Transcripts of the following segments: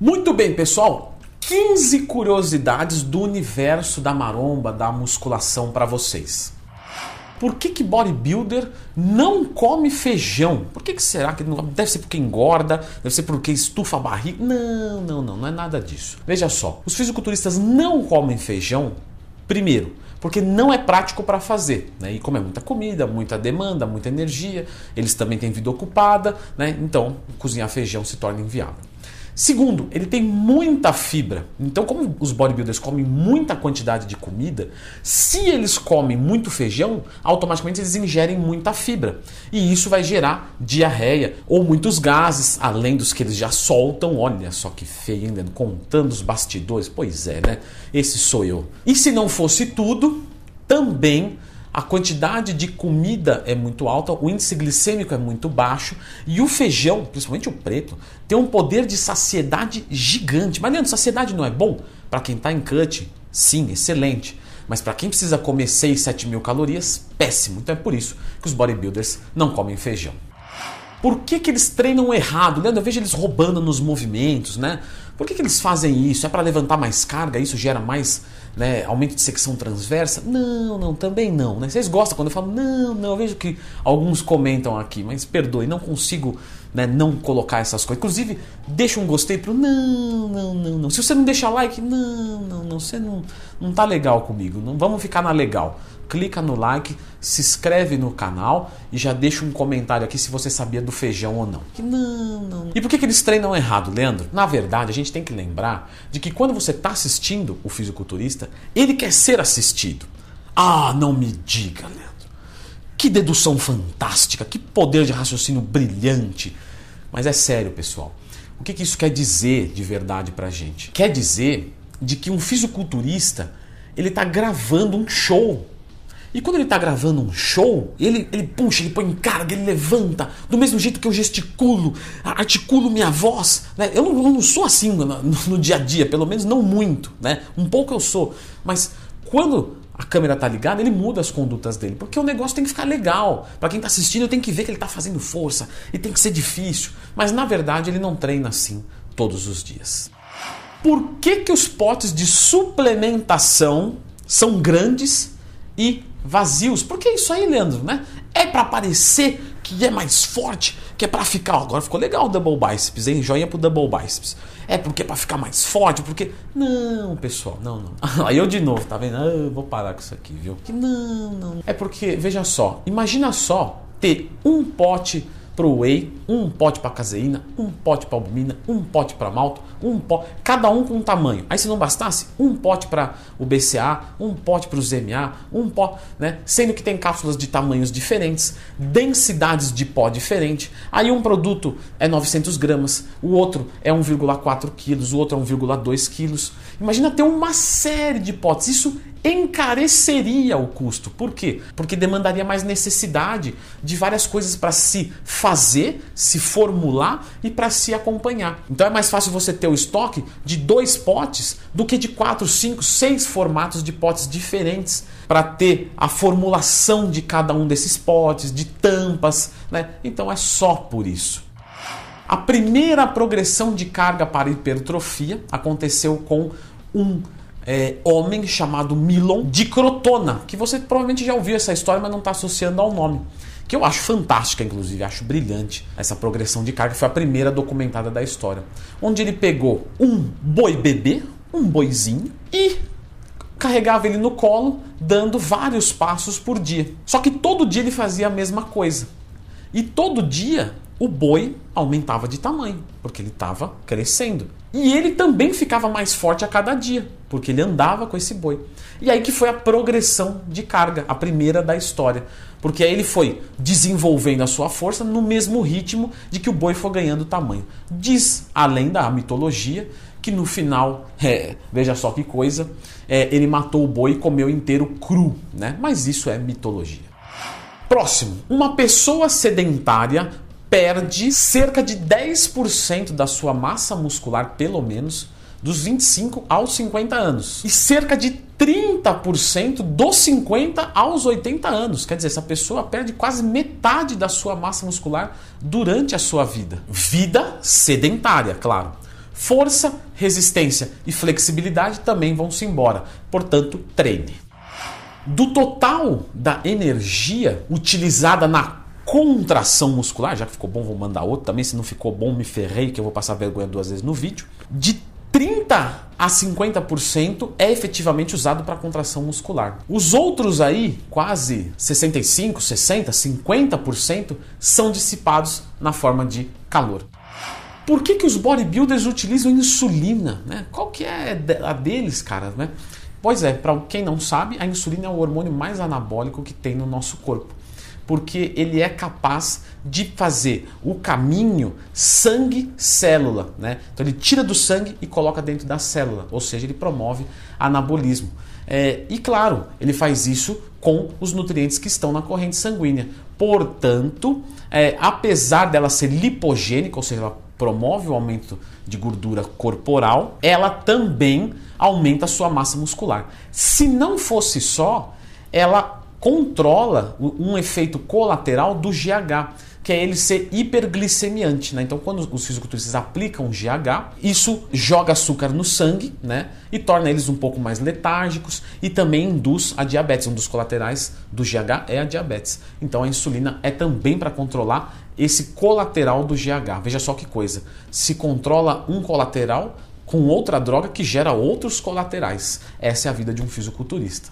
Muito bem, pessoal. 15 curiosidades do universo da maromba, da musculação para vocês. Por que, que bodybuilder não come feijão? Por que, que será que não Deve ser porque engorda, deve ser porque estufa a barriga. Não, não, não, não é nada disso. Veja só, os fisiculturistas não comem feijão, primeiro, porque não é prático para fazer. Né? E como é muita comida, muita demanda, muita energia, eles também têm vida ocupada, né? então cozinhar feijão se torna inviável. Segundo, ele tem muita fibra. Então, como os bodybuilders comem muita quantidade de comida, se eles comem muito feijão, automaticamente eles ingerem muita fibra. E isso vai gerar diarreia ou muitos gases, além dos que eles já soltam. Olha só que feio, ainda contando os bastidores. Pois é, né? Esse sou eu. E se não fosse tudo, também a quantidade de comida é muito alta, o índice glicêmico é muito baixo e o feijão, principalmente o preto, tem um poder de saciedade gigante. Mas Leandro, saciedade não é bom? Para quem está em cut, sim, excelente. Mas para quem precisa comer 6, 7 mil calorias, péssimo. Então é por isso que os bodybuilders não comem feijão. Por que, que eles treinam errado? Leandro, eu vejo eles roubando nos movimentos, né? Por que, que eles fazem isso? É para levantar mais carga? Isso gera mais né, aumento de secção transversa? Não, não, também não. Né? Vocês gostam quando eu falo, não, não, eu vejo que alguns comentam aqui, mas perdoe, não consigo né, não colocar essas coisas. Inclusive, deixa um gostei pro não, não, não, não. Se você não deixa like, não, não, não, você não, não tá legal comigo. Não vamos ficar na legal. Clica no like, se inscreve no canal e já deixa um comentário aqui se você sabia do feijão ou não. Não, não. E por que, que eles treinam errado, Leandro? Na verdade, a gente tem que lembrar de que quando você está assistindo o fisiculturista, ele quer ser assistido. Ah, não me diga, Leandro. Que dedução fantástica, que poder de raciocínio brilhante. Mas é sério, pessoal. O que, que isso quer dizer de verdade pra gente? Quer dizer de que um fisiculturista ele está gravando um show. E quando ele está gravando um show, ele, ele puxa, ele põe em carga, ele levanta, do mesmo jeito que eu gesticulo, articulo minha voz. Né? Eu, não, eu não sou assim no, no, dia a dia, pelo menos não muito. Né? Um pouco eu sou. Mas quando a câmera tá ligada, ele muda as condutas dele, porque o negócio tem que ficar legal. Para quem tá assistindo, tem que ver que ele tá fazendo força e tem que ser difícil. Mas na verdade, ele não treina assim todos os dias. Por que que os potes de suplementação são grandes e vazios? Porque isso aí, Leandro, né? É para parecer que é mais forte, que é para ficar. Agora ficou legal o double biceps, hein? Joinha pro double biceps. É porque é para ficar mais forte, porque. Não, pessoal, não, não. Aí eu de novo, tá vendo? Ah, eu vou parar com isso aqui, viu? Não, não. É porque, veja só, imagina só ter um pote pro whey, um pote para caseína, um pote para albumina, um pote para malto, um pote, cada um com um tamanho. Aí se não bastasse, um pote para o BCA, um pote para o ZMA, um pote, né? Sendo que tem cápsulas de tamanhos diferentes, densidades de pó diferente. Aí um produto é 900 gramas, o outro é 1,4 quilos, o outro é 1,2 quilos. Imagina ter uma série de potes. Isso encareceria o custo. Por quê? Porque demandaria mais necessidade de várias coisas para se fazer, se formular e para se acompanhar. Então é mais fácil você ter o estoque de dois potes do que de quatro, cinco, seis formatos de potes diferentes para ter a formulação de cada um desses potes, de tampas, né? Então é só por isso. A primeira progressão de carga para hipertrofia aconteceu com um é, homem chamado Milon de Crotona, que você provavelmente já ouviu essa história, mas não está associando ao nome. Que eu acho fantástica, inclusive, acho brilhante essa progressão de carga, foi a primeira documentada da história. Onde ele pegou um boi bebê, um boizinho, e carregava ele no colo, dando vários passos por dia. Só que todo dia ele fazia a mesma coisa. E todo dia o boi aumentava de tamanho, porque ele estava crescendo. E ele também ficava mais forte a cada dia, porque ele andava com esse boi. E aí que foi a progressão de carga, a primeira da história. Porque aí ele foi desenvolvendo a sua força no mesmo ritmo de que o boi foi ganhando tamanho. Diz, além da mitologia, que no final, é, veja só que coisa, é, ele matou o boi e comeu inteiro cru, né? Mas isso é mitologia. Próximo, uma pessoa sedentária perde cerca de 10% da sua massa muscular, pelo menos, dos 25 aos 50 anos. E cerca de 30% dos 50 aos 80 anos. Quer dizer, essa pessoa perde quase metade da sua massa muscular durante a sua vida. Vida sedentária, claro. Força, resistência e flexibilidade também vão se embora. Portanto, treine. Do total da energia utilizada na contração muscular, já que ficou bom, vou mandar outro também. Se não ficou bom, me ferrei, que eu vou passar vergonha duas vezes no vídeo. De 30 a 50% é efetivamente usado para contração muscular. Os outros aí, quase 65, 60, 50% são dissipados na forma de calor. Por que, que os bodybuilders utilizam insulina? Né? Qual que é a deles, cara? Né? Pois é, para quem não sabe, a insulina é o hormônio mais anabólico que tem no nosso corpo porque ele é capaz de fazer o caminho sangue-célula. Né? Então ele tira do sangue e coloca dentro da célula, ou seja, ele promove anabolismo. É, e claro, ele faz isso com os nutrientes que estão na corrente sanguínea. Portanto, é, apesar dela ser lipogênica, ou seja, ela promove o aumento de gordura corporal, ela também aumenta a sua massa muscular. Se não fosse só, ela controla um efeito colateral do GH, que é ele ser hiperglicemiante. Né? Então, quando os fisiculturistas aplicam GH, isso joga açúcar no sangue né? e torna eles um pouco mais letárgicos e também induz a diabetes. Um dos colaterais do GH é a diabetes. Então, a insulina é também para controlar esse colateral do GH. Veja só que coisa: se controla um colateral com outra droga que gera outros colaterais. Essa é a vida de um fisiculturista.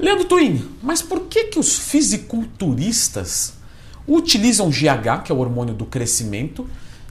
Leandro Twin, mas por que, que os fisiculturistas utilizam GH, que é o hormônio do crescimento,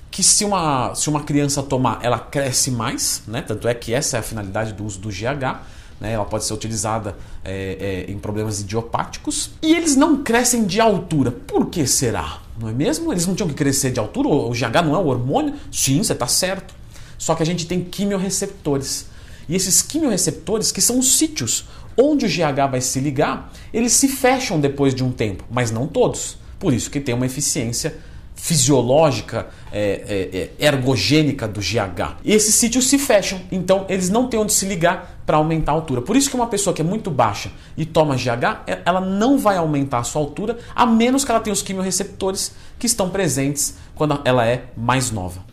que se uma, se uma criança tomar, ela cresce mais, né? tanto é que essa é a finalidade do uso do GH, né? ela pode ser utilizada é, é, em problemas idiopáticos, e eles não crescem de altura. Por que será? Não é mesmo? Eles não tinham que crescer de altura? O GH não é o hormônio? Sim, você está certo. Só que a gente tem quimiorreceptores. E esses quimiorreceptores, que são os sítios onde o GH vai se ligar, eles se fecham depois de um tempo, mas não todos. Por isso que tem uma eficiência fisiológica, é, é, é ergogênica do GH. E esses sítios se fecham, então eles não têm onde se ligar para aumentar a altura. Por isso que uma pessoa que é muito baixa e toma GH, é, ela não vai aumentar a sua altura, a menos que ela tenha os quimiorreceptores que estão presentes quando ela é mais nova.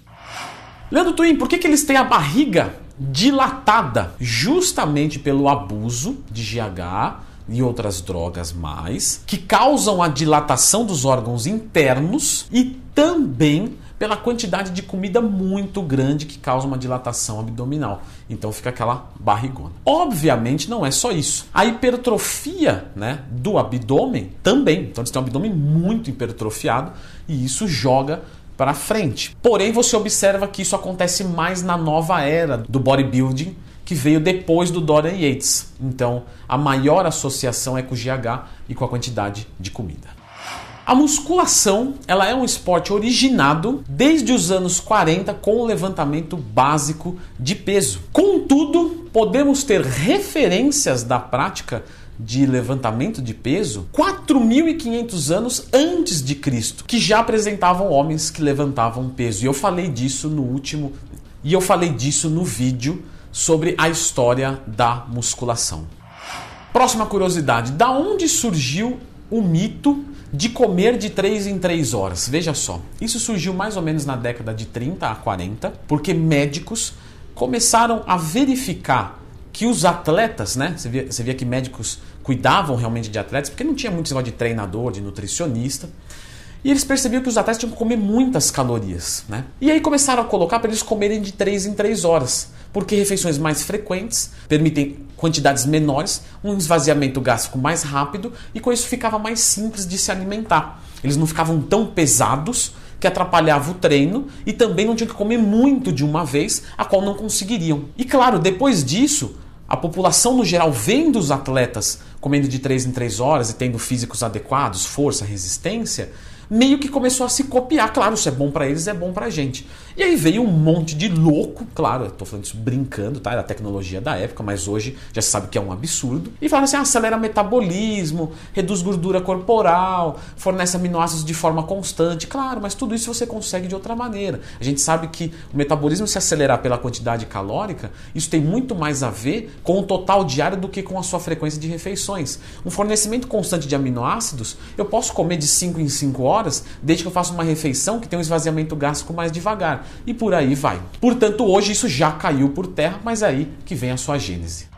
Leandro Twin, por que, que eles têm a barriga dilatada? Justamente pelo abuso de GH e outras drogas mais, que causam a dilatação dos órgãos internos e também pela quantidade de comida muito grande que causa uma dilatação abdominal. Então fica aquela barrigona. Obviamente não é só isso. A hipertrofia né, do abdômen também. Então eles têm um abdômen muito hipertrofiado e isso joga para frente. Porém, você observa que isso acontece mais na nova era do bodybuilding, que veio depois do Dorian Yates. Então, a maior associação é com o GH e com a quantidade de comida. A musculação, ela é um esporte originado desde os anos 40 com o levantamento básico de peso. Contudo, podemos ter referências da prática de levantamento de peso 4.500 anos antes de Cristo, que já apresentavam homens que levantavam peso. E eu falei disso no último e eu falei disso no vídeo sobre a história da musculação. Próxima curiosidade, da onde surgiu o mito de comer de 3 em 3 horas? Veja só, isso surgiu mais ou menos na década de 30 a 40, porque médicos começaram a verificar que os atletas, né? Você via, você via que médicos cuidavam realmente de atletas, porque não tinha muito negócio de treinador, de nutricionista. E eles percebiam que os atletas tinham que comer muitas calorias, né? E aí começaram a colocar para eles comerem de 3 em 3 horas, porque refeições mais frequentes permitem quantidades menores, um esvaziamento gástrico mais rápido e com isso ficava mais simples de se alimentar. Eles não ficavam tão pesados que atrapalhava o treino e também não tinham que comer muito de uma vez, a qual não conseguiriam. E claro, depois disso, a população no geral vendo os atletas comendo de 3 em 3 horas e tendo físicos adequados, força, resistência, meio que começou a se copiar. Claro, se é bom para eles, é bom pra gente. E aí veio um monte de louco, claro, eu tô falando isso brincando, tá? Era a tecnologia da época, mas hoje já se sabe que é um absurdo. E falaram assim: acelera metabolismo, reduz gordura corporal, fornece aminoácidos de forma constante. Claro, mas tudo isso você consegue de outra maneira. A gente sabe que o metabolismo se acelerar pela quantidade calórica, isso tem muito mais a ver com o total diário do que com a sua frequência de refeições. Um fornecimento constante de aminoácidos, eu posso comer de 5 em 5 horas horas, desde que eu faça uma refeição que tem um esvaziamento gástrico mais devagar. E por aí vai. Portanto, hoje isso já caiu por terra, mas é aí que vem a sua gênese.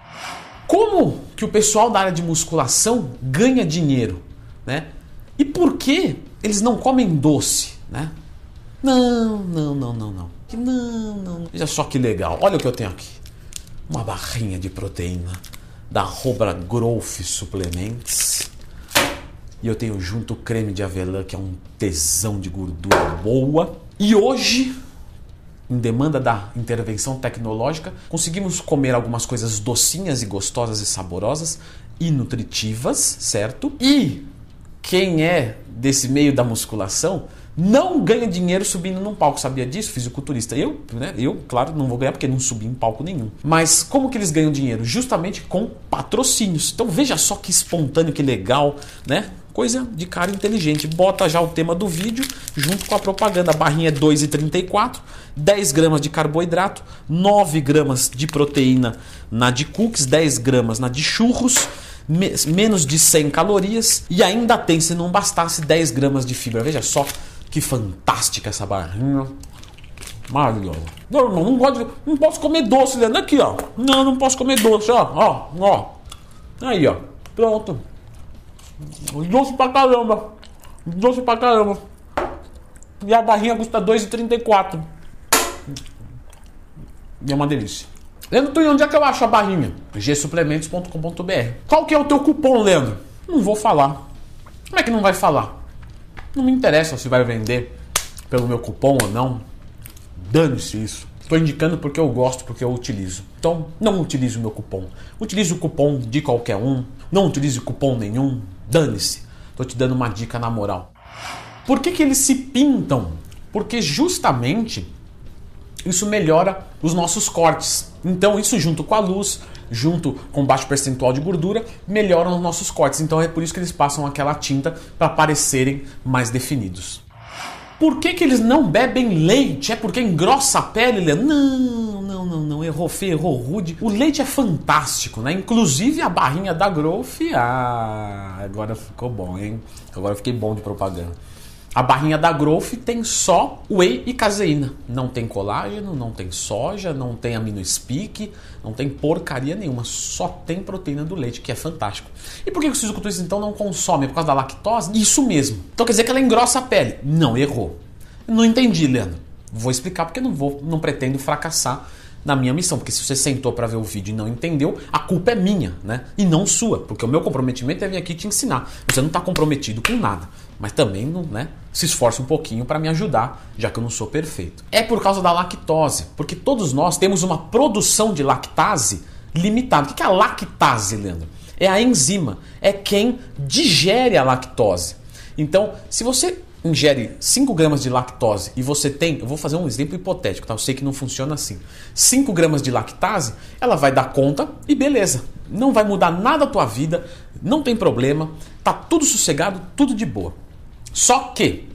Como que o pessoal da área de musculação ganha dinheiro, né? E por que eles não comem doce, né? Não, não, não, não, não. Não, não. Veja só que legal. Olha o que eu tenho aqui. Uma barrinha de proteína da Robra Growth Suplements. E eu tenho junto o creme de avelã, que é um tesão de gordura boa. E hoje, em demanda da intervenção tecnológica, conseguimos comer algumas coisas docinhas e gostosas e saborosas e nutritivas, certo? E quem é desse meio da musculação não ganha dinheiro subindo num palco. Sabia disso? Fisiculturista. Eu, né? Eu, claro, não vou ganhar porque não subi em palco nenhum. Mas como que eles ganham dinheiro? Justamente com patrocínios. Então veja só que espontâneo, que legal, né? Coisa de cara inteligente. Bota já o tema do vídeo junto com a propaganda. A barrinha é 2,34, 10 gramas de carboidrato, 9 gramas de proteína na de cookies, 10 gramas na de churros menos de 100 calorias e ainda tem, se não bastasse, 10 gramas de fibra. Veja só que fantástica essa barrinha. Maravilhosa. Não, irmão, não, gosto não posso comer doce, Leandro. Aqui, ó. Não, não posso comer doce, ó. Ó, ó. Aí, ó. Pronto. Doce pra caramba. Doce pra caramba. E a barrinha custa 2,34. E é uma delícia. Leandro, tu, onde é que eu acho a barrinha? gsuplementos.com.br. Qual que é o teu cupom, Leandro? Não vou falar. Como é que não vai falar? Não me interessa se vai vender pelo meu cupom ou não. Dane-se isso. Estou indicando porque eu gosto, porque eu utilizo. Então, não utilize o meu cupom. Utilize o cupom de qualquer um. Não utilize cupom nenhum. Dane-se. Estou te dando uma dica na moral. Por que, que eles se pintam? Porque justamente isso melhora os nossos cortes. Então, isso junto com a luz, junto com baixo percentual de gordura, melhoram os nossos cortes. Então, é por isso que eles passam aquela tinta para parecerem mais definidos. Por que, que eles não bebem leite? É porque engrossa a pele? Não, não, não, não. Errou feio, errou rude. O leite é fantástico, né? Inclusive a barrinha da Growth. Ah, agora ficou bom, hein? Agora fiquei bom de propaganda. A barrinha da Growth tem só whey e caseína. Não tem colágeno, não tem soja, não tem aminoespeak, não tem porcaria nenhuma. Só tem proteína do leite, que é fantástico. E por que os fisiculturistas então não consomem? Por causa da lactose? Isso mesmo. Então quer dizer que ela engrossa a pele? Não, errou. Não entendi, Leandro. Vou explicar porque não vou, não pretendo fracassar na minha missão, porque se você sentou para ver o vídeo e não entendeu, a culpa é minha, né? E não sua, porque o meu comprometimento é vir aqui te ensinar. Você não está comprometido com nada, mas também não, né? Se esforça um pouquinho para me ajudar, já que eu não sou perfeito. É por causa da lactose, porque todos nós temos uma produção de lactase limitada. O que é a lactase, Leandro? É a enzima, é quem digere a lactose. Então, se você ingere 5 gramas de lactose e você tem, eu vou fazer um exemplo hipotético, tá? Eu sei que não funciona assim. 5 gramas de lactase, ela vai dar conta e beleza. Não vai mudar nada a tua vida, não tem problema, tá tudo sossegado, tudo de boa. Só que,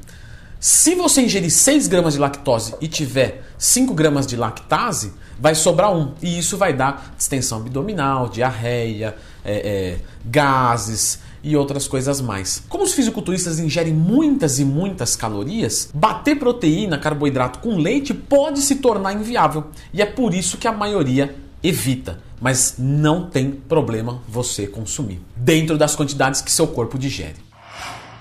se você ingerir 6 gramas de lactose e tiver 5 gramas de lactase, vai sobrar um. E isso vai dar distensão abdominal, diarreia, é, é, gases, e outras coisas mais. Como os fisiculturistas ingerem muitas e muitas calorias, bater proteína, carboidrato com leite pode se tornar inviável. E é por isso que a maioria evita, mas não tem problema você consumir, dentro das quantidades que seu corpo digere.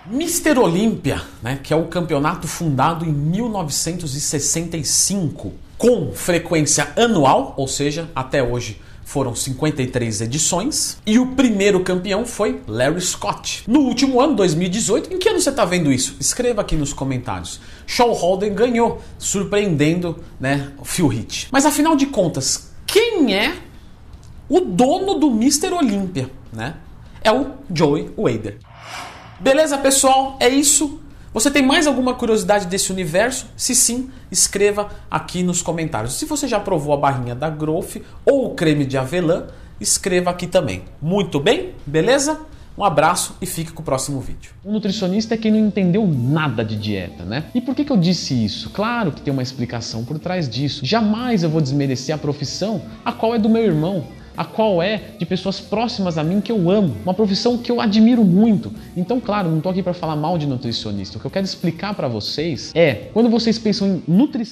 Mister Olímpia, né, que é o campeonato fundado em 1965, com frequência anual, ou seja, até hoje foram 53 edições e o primeiro campeão foi Larry Scott. No último ano, 2018, em que ano você está vendo isso? Escreva aqui nos comentários. Shawn Holden ganhou, surpreendendo né, o Phil Heath. Mas afinal de contas, quem é o dono do Mr. Olympia? Né? É o Joey Wader. Beleza, pessoal? É isso. Você tem mais alguma curiosidade desse universo? Se sim, escreva aqui nos comentários. Se você já provou a barrinha da Growth ou o creme de avelã, escreva aqui também. Muito bem? Beleza? Um abraço e fique com o próximo vídeo. O nutricionista é quem não entendeu nada de dieta, né? E por que, que eu disse isso? Claro que tem uma explicação por trás disso. Jamais eu vou desmerecer a profissão, a qual é do meu irmão a qual é de pessoas próximas a mim que eu amo, uma profissão que eu admiro muito. Então, claro, não estou aqui para falar mal de nutricionista. O que eu quero explicar para vocês é, quando vocês pensam em nutrição